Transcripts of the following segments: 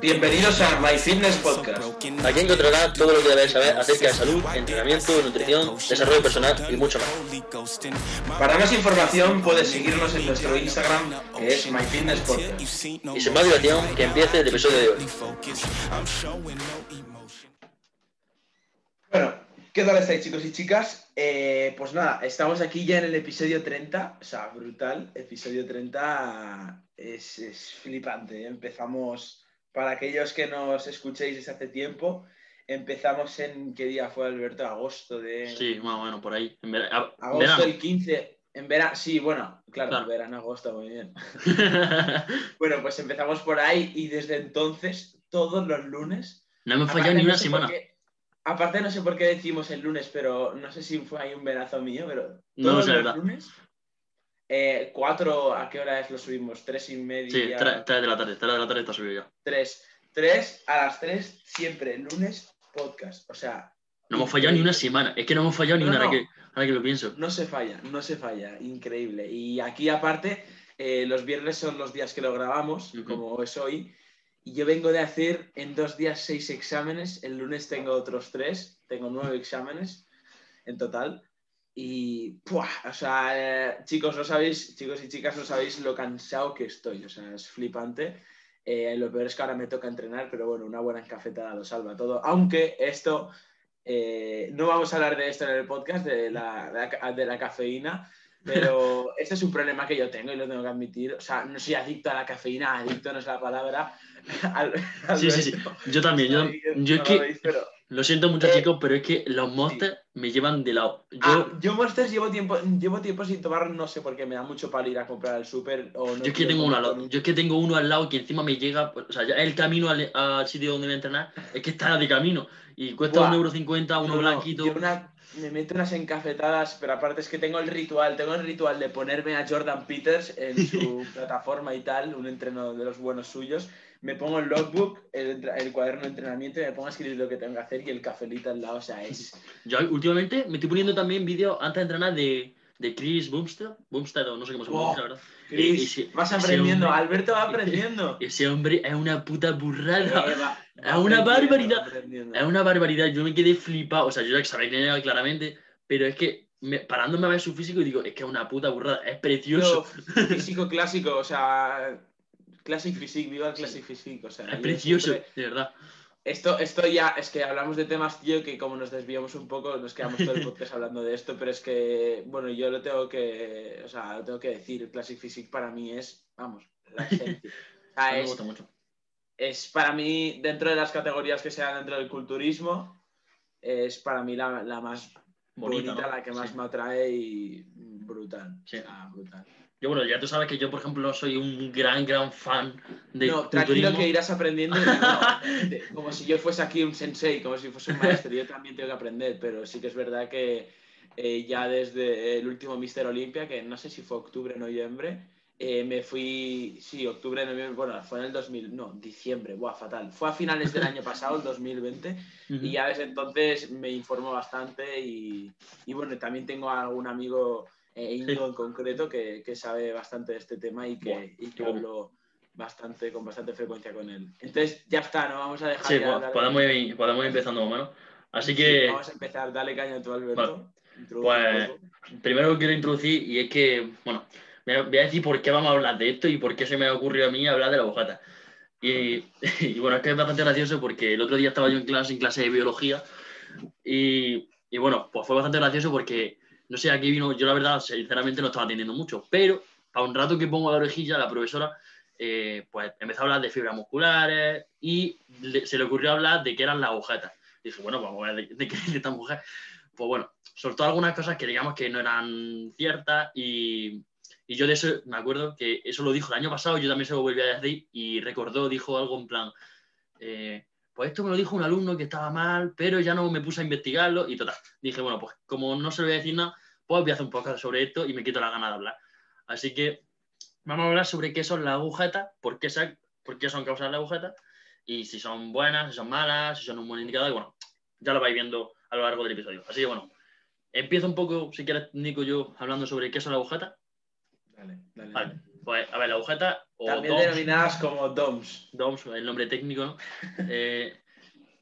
Bienvenidos a My Fitness Podcast. Aquí encontrarás todo lo que debes saber acerca de salud, entrenamiento, nutrición, desarrollo personal y mucho más. Para más información puedes seguirnos en nuestro Instagram que es My Fitness Podcast. Y sin más dilación, que empiece el episodio de hoy. Bueno, ¿qué tal estáis chicos y chicas? Eh, pues nada, estamos aquí ya en el episodio 30, o sea, brutal, episodio 30 es, es flipante. Empezamos, para aquellos que nos escuchéis desde hace tiempo, empezamos en, ¿qué día fue Alberto? Agosto de... Sí, más o menos por ahí. En vera- a- Agosto verano. el 15, en verano, sí, bueno, claro, Claro. en verano, agosto, muy bien. Bueno, pues empezamos por ahí y desde entonces, todos los lunes... no hemos fallado ni no una sé semana. qué- aparte no sé por qué decimos el lunes, pero no sé si fue ahí un venazo mío, pero No todos los verdad. lunes, eh, cuatro, ¿a qué hora es lo subimos? Tres y Sí, media. 3, de la tarde, 3 de la tarde está subido ya. Tres. Tres a las tres, siempre, lunes, podcast. O sea, No hemos fallado ni una semana. Es que no hemos fallado ni No, una, ahora no. que, ahora que lo pienso. no se falla, no se falla. Increíble. Y aquí aparte, eh, los viernes son los días que lo grabamos, como es hoy. Y yo vengo de hacer en dos días seis exámenes. El lunes tengo otros tres. Tengo nueve exámenes en total. Y, ¡pua! o sea, eh, chicos, no sabéis, chicos y chicas, no sabéis lo cansado que estoy. O sea, es flipante. Eh, lo peor es que ahora me toca entrenar, pero bueno, una buena encafetada lo salva todo. Aunque esto, eh, no vamos a hablar de esto en el podcast, de la, de la de la cafeína, pero este es un problema que yo tengo y lo tengo que admitir. O sea, no soy adicto a la cafeína, adicto no es la palabra. Al- Sí, sí, sí. Alberto, Yo también. Yo, yo no que veis, pero- lo siento mucho, Eh, chicos, pero es que los monsters me llevan de lado. Yo, Ah, yo Monsters llevo tiempo, llevo tiempo sin tomar, no sé por qué, me da mucho para ir a comprar al súper no Yo es que tengo uno al lado, yo es que tengo uno al lado que encima me llega, pues, o sea, ya el camino al, al sitio donde voy a entrenar es que está de camino y cuesta Buah. un euro cincuenta, uno No, no, blanquito. yo una- me meto unas encafetadas, pero aparte es que tengo el ritual, tengo el ritual de ponerme a Jordan Peters en su plataforma y tal, un entreno de los buenos suyos. Me pongo el logbook, el, el cuaderno de entrenamiento y me pongo a escribir lo que tengo que hacer y el cafelito al lado, o sea, es... Yo últimamente me estoy poniendo también vídeos antes de entrenar de, de Chris Bumstead, Bumstead o no sé cómo se Oh, pronuncia, la verdad. Chris, ese- vas aprendiendo, hombre- Alberto va aprendiendo. Ese hombre es una puta burrada. Eh, va- Es una barbaridad. Es una barbaridad, yo me quedé flipado, o sea, yo ya sabía que era claramente, pero es que me- parándome a ver su físico y digo, es que es una puta burrada, es precioso. Físico clásico, o sea, Classic Physique, viva el Classic Physique, o sea, Es precioso, siempre- de verdad. Esto, esto ya, es que hablamos de temas, tío, que como nos desviamos un poco, nos quedamos todo el podcast hablando de esto, pero es que, bueno, yo lo tengo que, o sea, lo tengo que decir, Classic Physique para mí es, vamos, la esencia. O sea, mí me es, gusta mucho. es para mí, dentro de las categorías que sean dentro del culturismo, es para mí la, la más Bonita, bonita, ¿no? la que más Sí. me atrae y brutal. Sí. Sea, brutal. Yo, bueno, ya tú sabes que yo, por ejemplo, soy un gran, gran fan de no, tranquilo culturismo. que irás aprendiendo. no, como si yo fuese aquí un sensei, como si fuese un maestro. Yo también tengo que aprender, pero sí que es verdad que eh, ya desde el último Mister Olympia, que no sé si fue octubre o noviembre, eh, me fui, sí, octubre, noviembre, bueno, fue en el 2000, no, diciembre, buah, fatal. Fue a finales del año pasado, el 2020, Ujú. y ya desde entonces me informo bastante y, y bueno, también tengo a algún amigo, eh, Íñigo en concreto, que, que sabe bastante de este tema y que, y que hablo bastante, con bastante frecuencia con él. Entonces, ya está, ¿no? Vamos a dejar Sí, pues, podemos, ir, podemos ir empezando más o menos. Así Sí, que, vamos a empezar, dale caña tú, Alberto. Pues- primero quiero introducir, y es que, bueno, voy a decir por qué vamos a hablar de esto y por qué se me ha ocurrido a mí hablar de la bujata. Y, y bueno, es que es bastante gracioso porque el otro día estaba yo en clase, en clase de biología, y, y bueno, pues fue bastante gracioso porque, no sé, aquí vino, yo la verdad, sinceramente no estaba atendiendo mucho, pero a un rato que pongo la orejilla, la profesora, eh, pues empezó a hablar de fibras musculares y se le ocurrió hablar de qué eran las agujetas. Dije, bueno, vamos a ver de, qué es esta mujer. Pues bueno, soltó algunas cosas que digamos que no eran ciertas y, y yo de eso me acuerdo que eso lo dijo el año pasado, yo también se lo volví a decir y recordó, dijo algo en plan, eh, pues esto me lo dijo un alumno que estaba mal, pero ya no me puse a investigarlo y total. Dije, bueno, pues como no se lo voy a decir nada, pues voy a hacer un poco sobre esto y me quito la gana de hablar. Así que vamos a hablar sobre qué son las agujetas, por qué, sa- por qué son causas las agujetas y si son buenas, si son malas, si son un buen indicador. Y bueno, ya lo vais viendo a lo largo del episodio. Así que bueno, empiezo un poco, si quieres, Nico, yo hablando sobre qué son las agujetas. Dale, dale. Vale. Pues, a ver, la agujeta o También DOMS, denominadas como DOMS. DOMS, el nombre técnico, ¿no? Eh,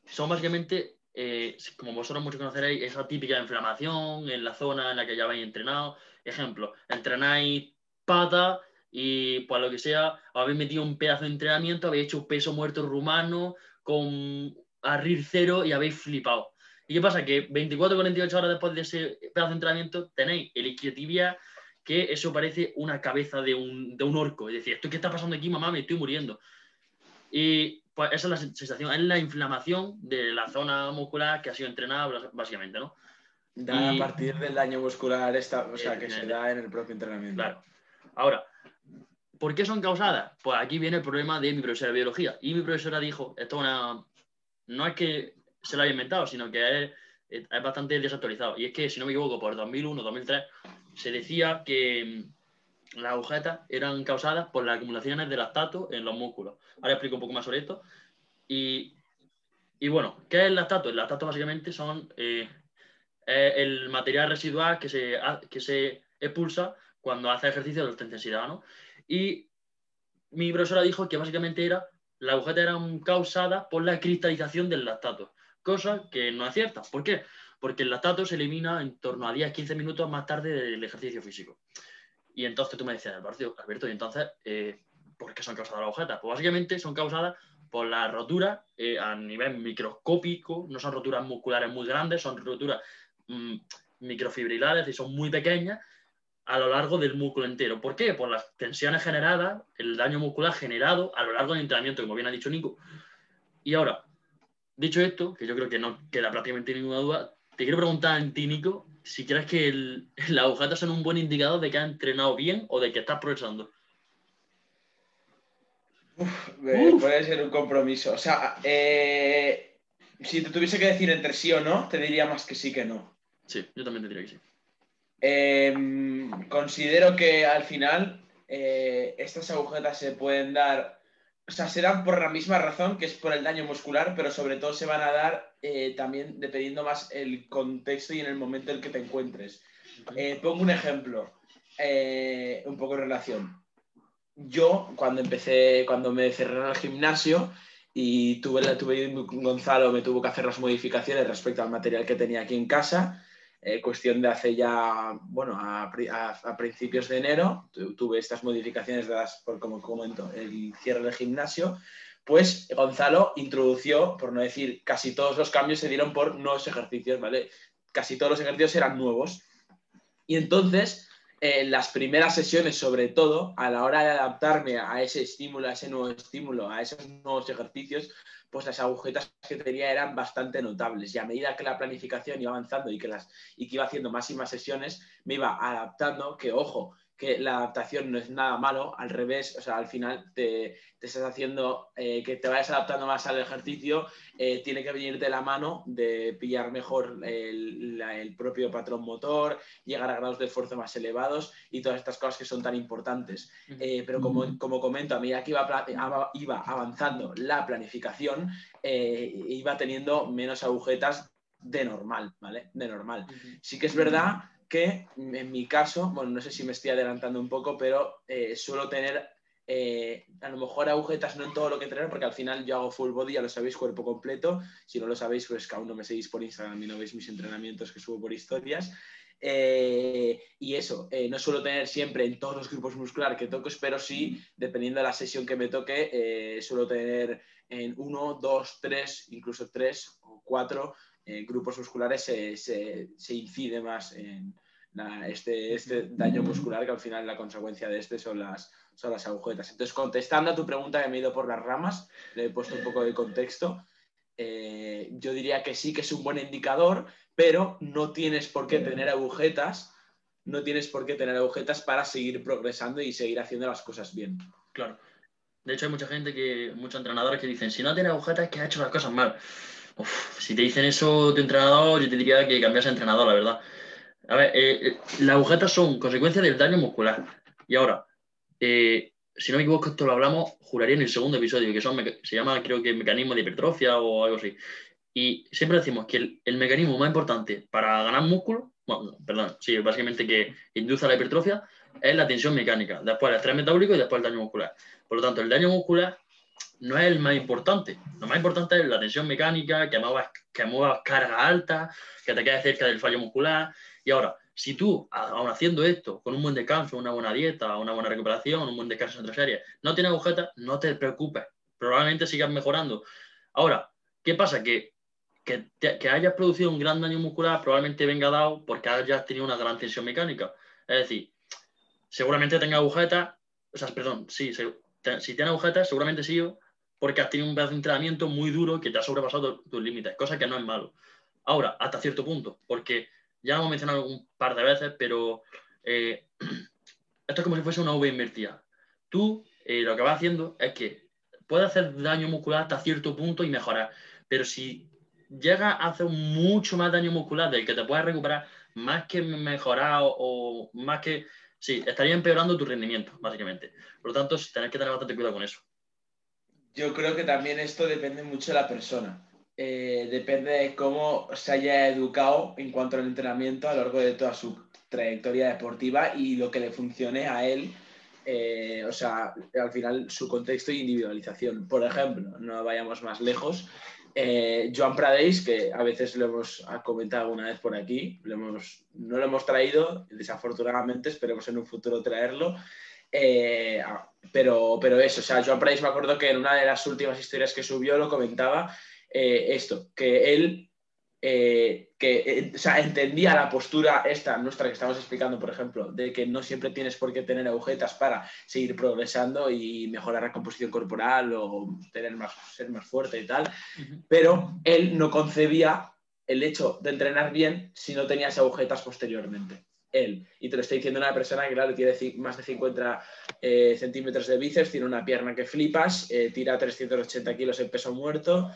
son básicamente, eh, como vosotros muchos conoceréis, esa típica inflamación en la zona en la que ya habéis entrenado. Ejemplo, entrenáis pata y pues lo que sea, habéis metido un pedazo de entrenamiento, habéis hecho un peso muerto rumano con RIR cero y habéis flipado. ¿Y qué pasa? Que 24 48 horas después de ese pedazo de entrenamiento tenéis el isquiotibia que eso parece una cabeza de un, de un orco. Es decir, ¿esto qué está pasando aquí, mamá? Me estoy muriendo. Y esa es la sensación, es la inflamación de la zona muscular que ha sido entrenada, básicamente, ¿no? Da Y- a partir del daño muscular, esta, o sea, que se da en el propio entrenamiento. Claro. Ahora, ¿por qué son causadas? Pues aquí viene el problema de mi profesora de biología. Y mi profesora dijo, esto es una... no es que se lo haya inventado, sino que es, es bastante desactualizado. Y es que, si no me equivoco, por 2001, 2003, se decía que las agujetas eran causadas por las acumulaciones de lactato en los músculos. Ahora explico un poco más sobre esto. Y, bueno, ¿qué es el lactato? El lactato básicamente son eh, el material residual que se, que expulsa cuando hace ejercicio de alta intensidad, ¿no? Y mi profesora dijo que básicamente era, las agujetas eran causadas por la cristalización del lactato, cosa que no es cierta. ¿Por qué? Porque el lactato se elimina en torno a 10-15 minutos más tarde del ejercicio físico. Y entonces tú me decías, Alberto, y entonces, eh, ¿por qué son causadas las agujetas? Pues básicamente son causadas por la rotura eh, a nivel microscópico, no son roturas musculares muy grandes, son roturas mm, microfibrilares y son muy pequeñas a lo largo del músculo entero. ¿Por qué? Por las tensiones generadas, el daño muscular generado a lo largo del entrenamiento, como bien ha dicho Nico. Y ahora, dicho esto, que yo creo que no queda prácticamente ninguna duda, te quiero preguntar a Nico, si crees que el, las agujetas son un buen indicador de que has entrenado bien o de que estás progresando. Eh, Uf. puede ser un compromiso. O sea, eh, si te tuviese que decir entre sí o no, te diría más que sí que no. Sí, yo también te diría que sí. Eh, considero que al final eh, estas agujetas se pueden dar, o sea, se dan por la misma razón que es por el daño muscular, pero sobre todo se van a dar eh, también dependiendo más el contexto y en el momento en el que te encuentres. Eh, pongo un ejemplo, eh, un poco en relación. Yo, cuando empecé, cuando me cerré en el gimnasio y tuve, tuve Gonzalo, me tuvo que hacer las modificaciones respecto al material que tenía aquí en casa, eh, cuestión de hace ya, bueno, a, a- a principios de enero, tu- tuve estas modificaciones dadas por, como comento, el cierre del gimnasio, pues Gonzalo introdució, por no decir casi todos los cambios se dieron por nuevos ejercicios, ¿vale? Casi todos los ejercicios eran nuevos. Y entonces, en las primeras sesiones, sobre todo, a la hora de adaptarme a ese estímulo, a ese nuevo estímulo, a esos nuevos ejercicios, pues las agujetas que tenía eran bastante notables. Y a medida que la planificación iba avanzando y que, las, y que iba haciendo más y más sesiones, me iba adaptando, que ojo, que la adaptación no es nada malo, al revés, o sea, al final te, te estás haciendo eh, que te vayas adaptando más al ejercicio, eh, tiene que venir de la mano de pillar mejor el, la- el propio patrón motor, llegar a grados de esfuerzo más elevados y todas estas cosas que son tan importantes. Eh, pero como, como comento, a medida que iba, iba avanzando la planificación, eh, iba teniendo menos agujetas de normal, ¿vale? De normal. Sí que es verdad que en mi caso, bueno, no sé si me estoy adelantando un poco, pero eh, suelo tener eh, a lo mejor agujetas no en todo lo que entreno, porque al final yo hago full body, ya lo sabéis, cuerpo completo. Si no lo sabéis, pues que aún no me seguís por Instagram y no veis mis entrenamientos que subo por historias. Eh, y eso, no suelo tener siempre en todos los grupos musculares que toques, pero sí, dependiendo de la sesión que me toque, suelo tener en uno, dos, tres, incluso tres o cuatro eh, grupos musculares se, se- se incide más en la- este, este daño muscular, que al final la consecuencia de este son las, son las agujetas. Entonces, contestando a tu pregunta, que me he ido por las ramas, le he puesto un poco de contexto. eh, yo diría que sí que es un buen indicador, pero no tienes por qué tener agujetas, no tienes por qué tener agujetas para seguir progresando y seguir haciendo las cosas bien. Claro. De hecho, hay mucha gente que, muchos entrenadores que dicen, si no tiene agujetas es que ha hecho las cosas mal. Uf, si te dicen eso tu entrenador, yo te diría que cambias de entrenador, la verdad. A ver, eh, eh, las agujetas son consecuencia del daño muscular. Y ahora, eh, si no me equivoco, esto lo hablamos, juraría en el segundo episodio, que son, se llama creo que mecanismo de hipertrofia o algo así. Y siempre decimos que el, el mecanismo más importante para ganar músculo, bueno, perdón, sí, básicamente que induce a la hipertrofia, es la tensión mecánica, después el estrés metabólico y después el daño muscular. Por lo tanto, el daño muscular no es el más importante. Lo más importante es la tensión mecánica, que muevas, que muevas carga alta, que te quedes cerca del fallo muscular. Y ahora, si tú, aún haciendo esto, con un buen descanso, una buena dieta, una buena recuperación, un buen descanso entre series, no tienes agujetas, no te preocupes. Probablemente sigas mejorando. Ahora, ¿qué pasa? Que, que, hayas producido un gran daño muscular probablemente venga dado porque hayas tenido una gran tensión mecánica. Es decir, seguramente tenga agujetas, o sea, perdón, sí, si tiene agujetas, seguramente sí, porque has tenido un entrenamiento muy duro que te ha sobrepasado tus límites, cosa que no es malo. Ahora, hasta cierto punto, porque ya lo hemos mencionado un par de veces, pero eh, esto es como si fuese una V invertida. Tú eh, lo que vas haciendo es que puedes hacer daño muscular hasta cierto punto y mejorar, pero si llega a hacer mucho más daño muscular del que te puedes recuperar, más que mejorar o más que sí, estaría empeorando tu rendimiento, básicamente. Por lo tanto, tenés que tener bastante cuidado con eso. Yo creo que también esto depende mucho de la persona. Eh, depende de cómo se haya educado en cuanto al entrenamiento a lo largo de toda su trayectoria deportiva y lo que le funcione a él. Eh, o sea, al final su contexto e individualización. Por ejemplo, no vayamos más lejos, eh, Joan Pradeix, que a veces lo hemos comentado una vez por aquí, no lo hemos traído, desafortunadamente, esperemos en un futuro traerlo. Eh, ah, pero, pero eso, o sea, Joan Pradeix me acuerdo que en una de las últimas historias que subió lo comentaba eh, esto, que él eh, que eh, entendía la postura esta nuestra que estamos explicando, por ejemplo, de que no siempre tienes por qué tener agujetas para seguir progresando y mejorar la composición corporal o tener más, ser más fuerte y tal, pero él no concebía el hecho de entrenar bien si no tenías agujetas posteriormente. Él. Y te lo estoy diciendo una persona que, claro, tiene más de 50 eh, centímetros de bíceps, tiene una pierna que flipas, tira 380 kilos en peso muerto,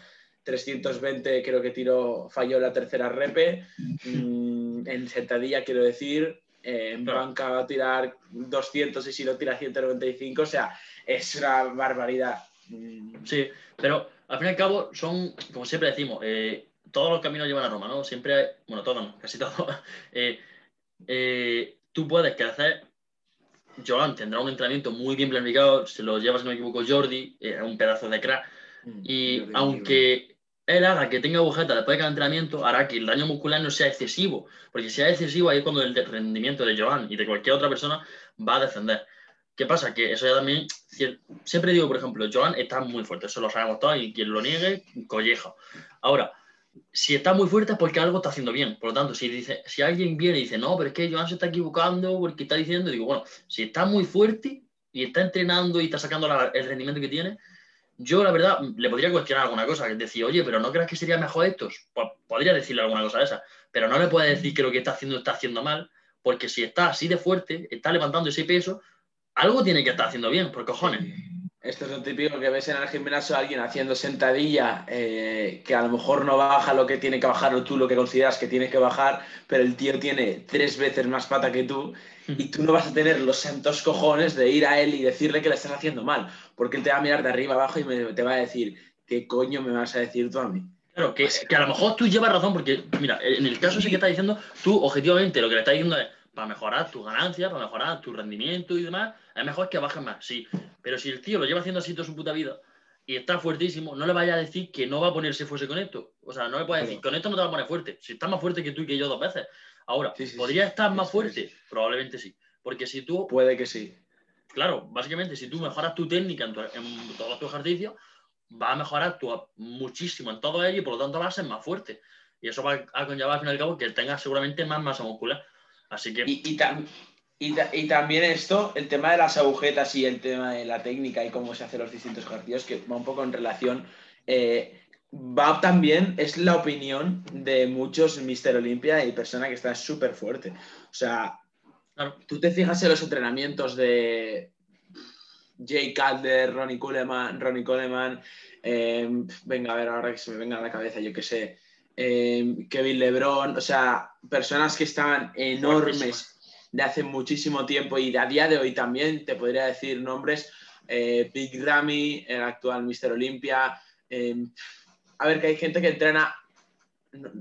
320 creo que tiró, falló la tercera repe. Mm, en sentadilla, quiero decir, en banca va a tirar 200 y si lo tira 195, o sea, es una barbaridad. Mm. Sí, pero al fin y al cabo son, como siempre decimos, eh, todos los caminos llevan a Roma, ¿no? Siempre, bueno, todos, casi todos. Eh, eh, tú puedes que hacer, Joan tendrá un entrenamiento muy bien planificado, se lo lleva, si no me equivoco, Jordi, un pedazo de crack. Mm, y aunque él haga que tenga agujeta después de cada entrenamiento, hará que el daño muscular no sea excesivo. Porque si es excesivo, ahí es cuando el rendimiento de Joan y de cualquier otra persona va a descender. ¿Qué pasa? Que eso ya también. Siempre digo, por ejemplo, Joan está muy fuerte, eso lo sabemos todos y quien lo niegue, colleja. Ahora, si está muy fuerte es porque algo está haciendo bien. Por lo tanto, si, dice, si alguien viene y dice, no, pero es que Joan se está equivocando porque está diciendo, digo, bueno, si está muy fuerte y está entrenando y está sacando el rendimiento que tiene, yo la verdad le podría cuestionar alguna cosa, decir, oye, pero ¿no crees que sería mejor estos? Pues podría decirle alguna cosa de esa, pero no le puede decir que lo que está haciendo está haciendo mal, porque si está así de fuerte, está levantando ese peso, algo tiene que estar haciendo bien, por cojones. Esto es lo típico que ves en el gimnasio alguien haciendo sentadilla eh, que a lo mejor no baja lo que tiene que bajar o tú lo que consideras que tiene que bajar, pero el tío tiene tres veces más pata que tú y tú no vas a tener los santos cojones de ir a él y decirle que le estás haciendo mal, porque él te va a mirar de arriba abajo y te va a decir, ¿qué coño me vas a decir tú a mí? Claro, que, que a lo mejor tú llevas razón, porque mira, en el caso ese que está diciendo, tú objetivamente lo que le estás diciendo es, para mejorar tu ganancia, para mejorar tu rendimiento y demás, es mejor que bajes más, sí. Pero si el tío lo lleva haciendo así toda su puta vida y está fuertísimo, no le vaya a decir que no va a ponerse fuerte con esto. O sea, no le puede decir, con esto no te va a poner fuerte. Si está más fuerte que tú y que yo dos veces. Ahora, ¿podría estar más fuerte? Probablemente sí. Porque si tú... Puede que sí. Claro, básicamente, si tú mejoras tu técnica en, todos tus ejercicios, va a mejorar tu, muchísimo en todo ello y por lo tanto va a ser más fuerte. Y eso va a conllevar al fin y al cabo que tengas seguramente más masa muscular. Así que... Y, y, también esto, el tema de las agujetas y el tema de la técnica y cómo se hacen los distintos ejercicios, que va un poco en relación, eh, va también, es la opinión de muchos Mister Olimpia y personas que están súper fuerte. O sea, tú te fijas en los entrenamientos de Jay Calder, Ronnie Coleman, Ronnie Coleman em, venga a ver ahora que se me venga a la cabeza, yo qué sé, em, Kevin Lebron, o sea, personas que estaban enormes de hace muchísimo tiempo y a día de hoy también te podría decir nombres, eh, Big Ramy, el actual Mister Olympia. Em, a ver, que hay gente que entrena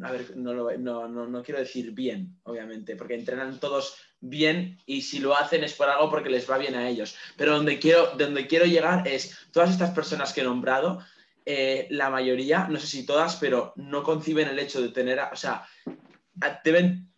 a ver, no, no, no, quiero decir bien, obviamente, porque entrenan todos bien y si lo hacen es por algo porque les va bien a ellos. Pero donde quiero, donde quiero llegar es, todas estas personas que he nombrado, eh, la mayoría, no sé si todas, pero no conciben el hecho de tener, o sea,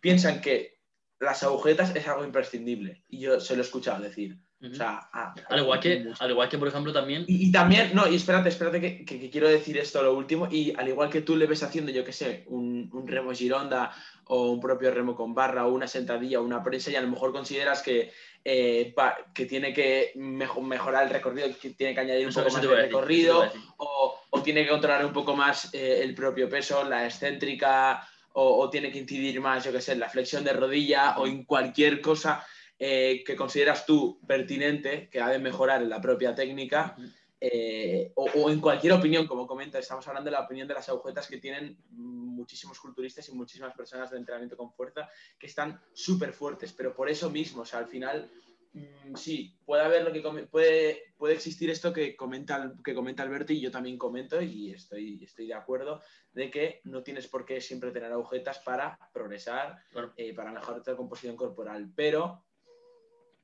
piensan que las agujetas es algo imprescindible. Y yo se lo he escuchado decir. O sea, al, igual que, al igual que, por ejemplo, también. Y, también, no, y espérate, espérate que, quiero decir esto lo último. Y al igual que tú le ves haciendo, yo qué sé, un, remo gironda o un propio remo con barra o una sentadilla o una prensa, y a lo mejor consideras que, eh, que tiene que mejorar el recorrido, que tiene que añadir un poco más de recorrido, o, o, tiene que controlar un poco más eh, el propio peso, la excéntrica, o, o tiene que incidir más, yo qué sé, en la flexión de rodilla o en cualquier cosa eh, que consideras tú pertinente, que ha de mejorar en la propia técnica, eh, o, en cualquier opinión, como comenta, estamos hablando de la opinión de las agujetas que tienen muchísimos culturistas y muchísimas personas de entrenamiento con fuerza que están súper fuertes, pero por eso mismo, o sea, al final, mm, sí, puede haber lo que puede, puede existir esto que comenta, que comenta Alberto y yo también comento y estoy, estoy de acuerdo de que no tienes por qué siempre tener agujetas para progresar, eh, para mejorar tu composición corporal, pero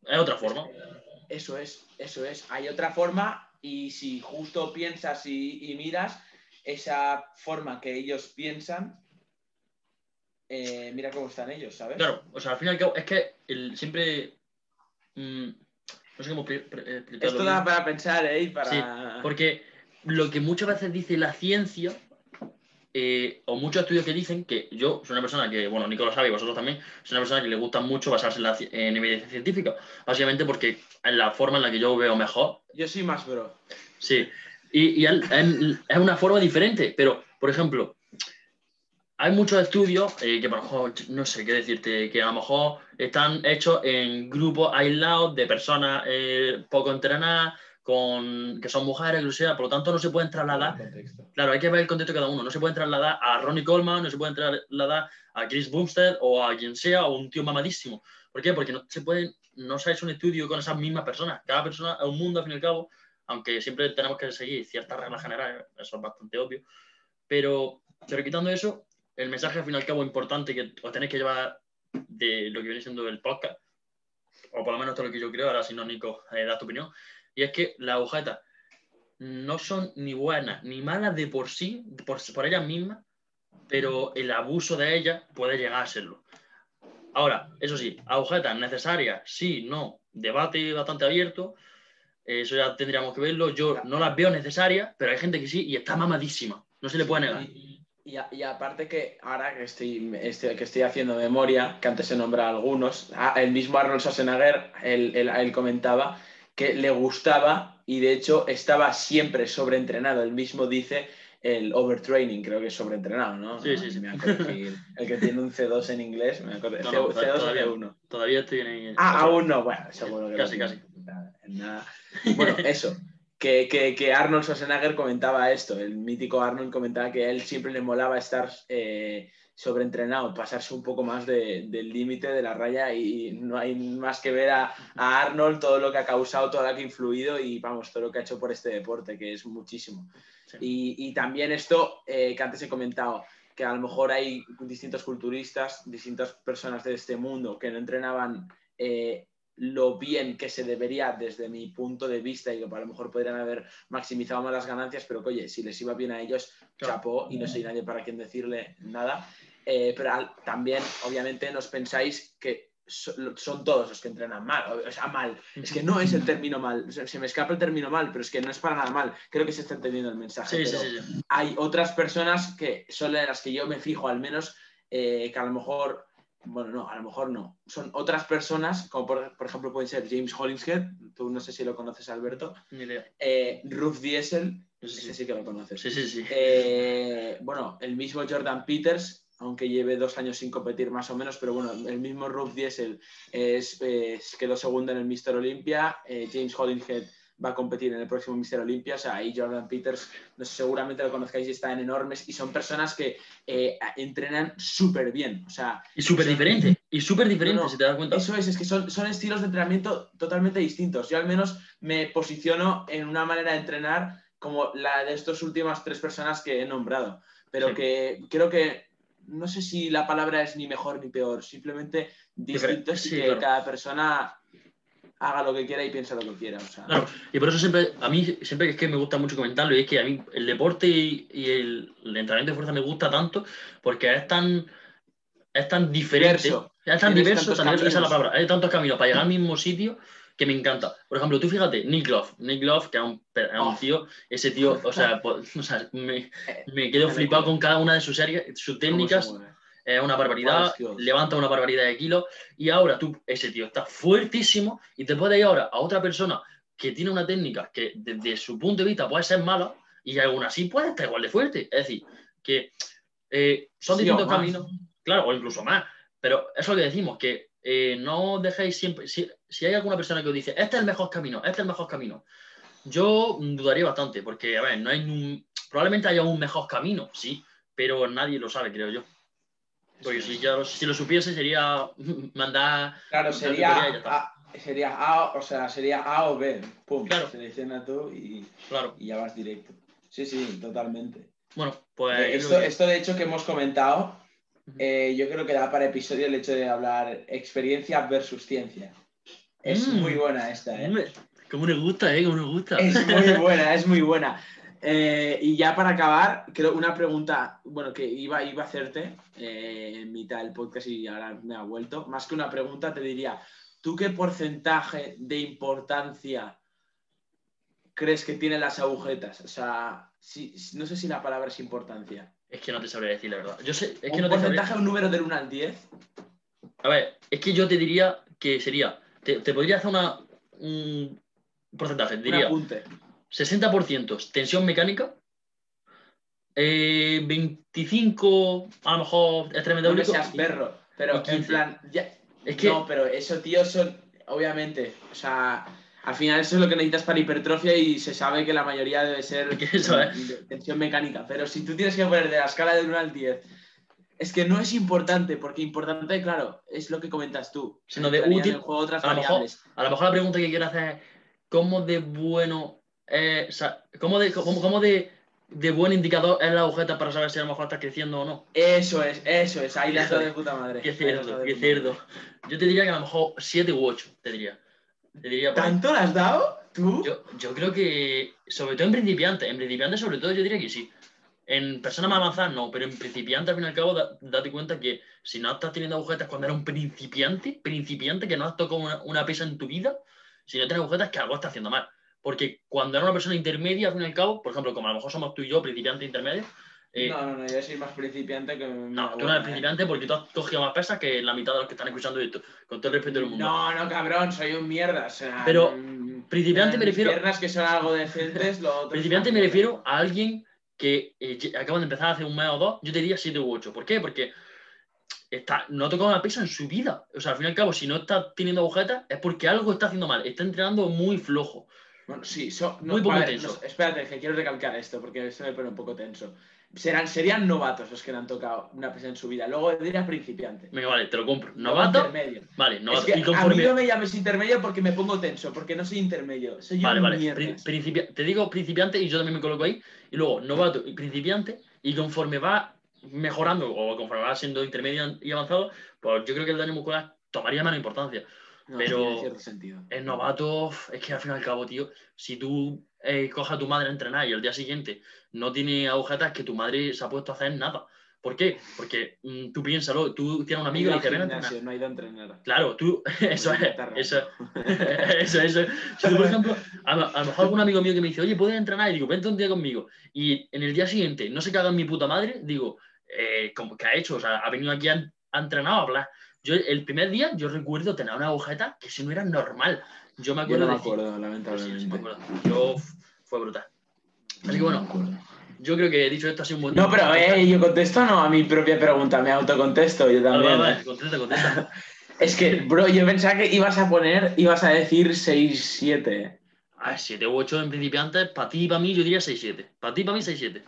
es otra forma. Eso es, eso es. Hay otra forma y si justo piensas y, miras esa forma que ellos piensan, eh, mira cómo están ellos, ¿sabes? Claro, o sea, al fin y al cabo, es que el, siempre... Mm, no sé cómo Esto da para pensar, ¿eh? Para... Sí, porque lo que muchas veces dice la ciencia eh, o muchos estudios que dicen que yo soy una persona que, bueno, Nico lo sabe y vosotros también, soy una persona que le gusta mucho basarse en, la, en evidencia científica, básicamente porque es la forma en la que yo veo mejor. Yo soy más bro. Sí, y, es una forma diferente, pero, por ejemplo, hay muchos estudios eh, que, mejor, no sé qué decirte, que a lo mejor están hechos en grupos aislados de personas eh, poco entrenadas con, que son mujeres, sea, por lo tanto no se pueden trasladar. Claro, hay que ver el contexto de cada uno. No se pueden trasladar a Ronnie Coleman, no se pueden trasladar a Chris Bumstead o a quien sea, o un tío mamadísimo. ¿Por qué? Porque no se pueden, no se ha hecho un estudio con esas mismas personas. Cada persona es un mundo, al fin y al cabo, aunque siempre tenemos que seguir ciertas reglas generales, eso es bastante obvio. Pero, pero quitando eso, el mensaje al fin y al cabo importante que os tenéis que llevar de lo que viene siendo el podcast, o por lo menos todo lo que yo creo, ahora si no, Nico, eh, da tu opinión, y es que las agujetas no son ni buenas ni malas de por sí, por, por ellas mismas, pero el abuso de ellas puede llegar a serlo. Ahora, eso sí, agujetas necesarias, sí, no, debate bastante abierto, eso ya tendríamos que verlo. Yo no las veo necesarias, pero hay gente que sí y está mamadísima, no se le puede negar. Y, aparte que ahora que estoy, que estoy haciendo memoria, que antes se nombra algunos, ah, el mismo Arnold Schwarzenegger, él comentaba que le gustaba y de hecho estaba siempre sobreentrenado. Él mismo dice el overtraining, creo que es sobreentrenado, ¿no? Sí, sí, sí. el que tiene un C2 en inglés, me acuerdo. C2 todavía, o C1. Todavía estoy en. Ah, aún no, bueno, seguro que Casi, casi. Bueno, eso. Que, que, que, Arnold Schwarzenegger comentaba esto, el mítico Arnold comentaba que a él siempre le molaba estar eh, sobreentrenado, pasarse un poco más del límite de la raya y no hay más que ver a, Arnold, todo lo que ha causado, todo lo que ha influido y vamos, todo lo que ha hecho por este deporte, que es muchísimo. Y, también esto eh, que antes he comentado, que a lo mejor hay distintos culturistas, distintas personas de este mundo que no entrenaban eh, lo bien que se debería desde mi punto de vista y que a lo mejor podrían haber maximizado más las ganancias, pero que oye, si les iba bien a ellos, chapó y no soy nadie para quien decirle nada. Eh, pero también, obviamente, nos pensáis que son todos los que entrenan mal, o sea, mal. Es que no es el término mal, se me escapa el término mal, pero es que no es para nada mal. Creo que se está entendiendo el mensaje. hay otras personas que son las que yo me fijo, al menos, eh, que a lo mejor bueno, no, a lo mejor no. Son otras personas, como por, ejemplo pueden ser James Hollingshead, tú no sé si lo conoces, Alberto. Ni idea. Eh, Ruth Diesel, ese sí que lo conoces. Sí, sí, sí. Eh, bueno, el mismo Jordan Peters, aunque lleve dos años sin competir más o menos, pero bueno, el mismo Ruth Diesel es, quedó segundo en el Mr. Olympia. Eh, James Hollingshead va a competir en el próximo Mister Olympia. O sea, ahí Jordan Peters, no seguramente lo conozcáis y están enormes. Y son personas que eh, entrenan súper bien. O sea, y súper diferente. Y súper diferente, si te das cuenta. Eso es, es que son, son estilos de entrenamiento totalmente distintos. Yo al menos me posiciono en una manera de entrenar como la de estas últimas tres personas que he nombrado. Pero que creo que no sé si la palabra es ni mejor ni peor, simplemente distintos y sí, que claro. cada persona haga lo que quiera y piensa lo que quiera. O sea, Claro, y por eso siempre, a mí siempre es que me gusta mucho comentarlo, y es que a mí el deporte y, y el, el entrenamiento de fuerza me gusta tanto porque es tan, es tan diferente, Diverso. es tan diverso, tantos tan diverso, esa es la caminos. palabra, hay tantos caminos para llegar al mismo sitio que me encanta. Por ejemplo, tú fíjate, Nick Love, Nick Love, que es un, un tío, ese tío, o sea, pues, o sea, me, Eh, me quedo flipado con cada una de sus series, sus técnicas. Es una barbaridad, levanta una barbaridad de kilos y ahora tú, ese tío está fuertísimo y te puede ir ahora a otra persona que tiene una técnica que desde su punto de vista puede ser mala y aún así puede estar igual de fuerte. Es decir, que eh, son Sí, distintos caminos, claro, o incluso más, pero eso es lo que decimos, que eh, no dejéis siempre, si, si hay alguna persona que os dice, este es el mejor camino, este es el mejor camino, yo dudaría bastante, porque, a ver, no hay un, probablemente haya un mejor camino, sí, pero nadie lo sabe, creo yo. Porque si, ya lo, si lo supiese sería mandar... Claro, sería y ya. A, sería A, o sea, sería A o B. Pum, Claro. selecciona tú y, Claro. y ya vas directo. Sí, sí, totalmente. Bueno, pues... Eh, esto, esto, de hecho, que hemos comentado, eh, yo creo que da para episodio el hecho de hablar experiencia versus ciencia. Es Mm. muy buena esta, ¿eh? Cómo nos gusta, ¿eh? Cómo nos gusta. Es muy buena, es muy buena. Eh, y ya para acabar, creo una pregunta, bueno, que iba, iba a hacerte eh, en mitad del podcast y ahora me ha vuelto. Más que una pregunta, te diría, ¿tú qué porcentaje de importancia crees que tienen las agujetas? O sea, si- no sé si la palabra es importancia. Es que no te sabría decir la verdad. Yo sé, es que ¿Un no te sabría... porcentaje, un número del 1 al 10? A ver, es que yo te diría que sería... Te, te podría hacer una, un porcentaje, Un diría apunte. 60% tensión mecánica, eh, 25 a lo mejor estrés No metabólico. seas perro, pero en 15. plan, ya- Es que No, pero eso, tío, son, obviamente, o sea, al final eso es lo que necesitas para hipertrofia y se sabe que la mayoría debe ser Que eso es. de- tensión mecánica, pero si tú tienes que poner de la escala del 1 al 10, es que no es importante, porque importante, claro, es lo que comentas tú. Sino de útil, en juego otras a lo mejor- a lo mejor la pregunta que quiero hacer es ¿cómo de bueno o sea, cómo de, cómo, cómo de, de buen indicador es la agujeta para saber si a lo mejor está creciendo o no? Eso es, eso es, ahí la de puta madre. Qué cerdo, de qué cerdo. Yo te diría que a lo mejor 7 u 8, te diría. Te diría. ¿Tanto la has dado? ¿Tú? Yo, yo creo que, sobre todo en principiantes, en principiantes sobre todo yo diría que sí. En personas más avanzadas no, pero en principiantes al fin y al cabo da- date cuenta que si no estás teniendo agujetas cuando eres un principiante, principiante que no has tocado una, una pesa en tu vida, si no tienes agujetas que algo estás haciendo mal. Porque cuando eres una persona intermedia al fin y al cabo, por ejemplo, como a lo mejor somos tú y yo, principiantes intermedios, eh, no, no, no, yo soy más principiante que... no, tú no eres principiante porque tú has cogido más pesas que la mitad de los que están escuchando esto, con todo el respeto del mundo. No, no, cabrón, soy un mierda. O sea, Pero, mm, principiante me refiero- Piernas que son algo decentes, lo otro. Principiante me refiero a alguien que eh, acaban de empezar hace un mes o dos, yo te diría 7 u 8. ¿Por qué? Porque está, no ha tocado una pesa en su vida. O sea, al fin y al cabo, si no está teniendo agujetas, es porque algo está haciendo mal. Está entrenando muy flojo. Bueno, sí, so- no, Muy poco ver, tenso. no, espérate, que quiero recalcar esto porque esto me pone un poco tenso. Serán, serían novatos los que no han tocado una pesa en su vida. Luego diría principiante. Venga, vale, te lo compro. Novato. Intermedio. Vale, Es novato. que y a mí conforme. no me llames intermedio porque me pongo tenso, porque no soy intermedio. Soy Vale, vale. Pri- Te digo principiante y yo también me coloco ahí. Y luego novato y principiante. Y conforme va mejorando o conforme va siendo intermedio y avanzado, pues yo creo que el daño muscular tomaría menos importancia. No, pero- tiene cierto sentido. El novato, es que al fin y al cabo, tío, si tú eh, coges a tu madre a entrenar y al día siguiente no tiene agujetas, es que tu madre se ha puesto a hacer nada. ¿Por qué? Porque mm, tú piénsalo, tú tienes un amigo y No ido ven a entrenar. no he ido a entrenar. Claro, tú, eso es, eso, eso, eso. Si tú, por ejemplo, a, lo- a lo mejor algún amigo mío que me dice, oye, ¿puedes entrenar? Y digo, vente un día conmigo. Y en el día siguiente no se caga en mi puta madre, digo, eh, ¿cómo- ¿qué ha hecho? O sea, ha venido aquí a, ha entrenado a hablar. Yo, el primer día, yo recuerdo tener una agujeta que si no era normal. Yo me Yo acuerdo no me de decir, acuerdo, pues sí, lamentablemente. sí me acuerdo. Yo, fue brutal. Así que bueno, yo creo que dicho esto ha sido un buen No, pero eh, yo contesto no a mi propia pregunta, me autocontesto yo Vale, también. vale, ¿eh? vale, contesta, contesta. Es que, bro, yo pensaba que ibas a poner, ibas a decir 6, 7. Ah, 7 u 8 en principiantes, para ti y para mí yo diría 6-7. Para ti y para mí 6-7.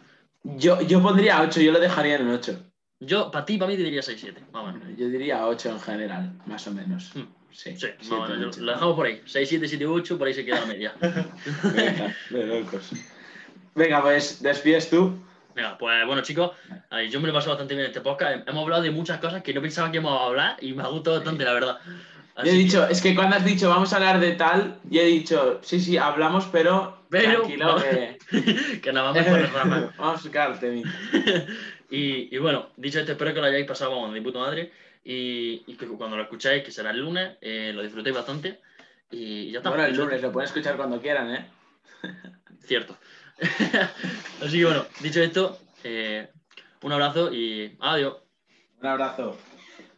Yo, yo pondría 8, yo lo dejaría en 8. Yo, para ti y para mí diría 6-7. Más o menos. Yo diría 8 en general, más o menos. Hmm. Sí, Sí, siete, más o menos. ocho. Lo dejamos por ahí. 6-7, 7 8, por ahí se queda la media. Venga, de locos. Venga, pues despides tú. Venga, pues bueno, chicos, yo me lo he pasado bastante bien en este podcast. Hemos hablado de muchas cosas que no pensaba que íbamos a hablar y me ha gustado bastante, la verdad. Yo Así he que- dicho, es que cuando has dicho vamos a hablar de tal, yo he dicho, sí, sí, hablamos, pero, Pero- tranquilo que... que nada más por ramas. vamos a temita. Y, y bueno, dicho esto, espero que lo hayáis pasado vamos, de puta madre. Y, y que cuando lo escucháis, que será el lunes, eh, lo disfrutéis bastante. Y ya está. Bueno, el lunes, lo pueden escuchar cuando quieran, ¿eh? Cierto. Así que bueno, dicho esto, eh, un abrazo y adiós. Un abrazo.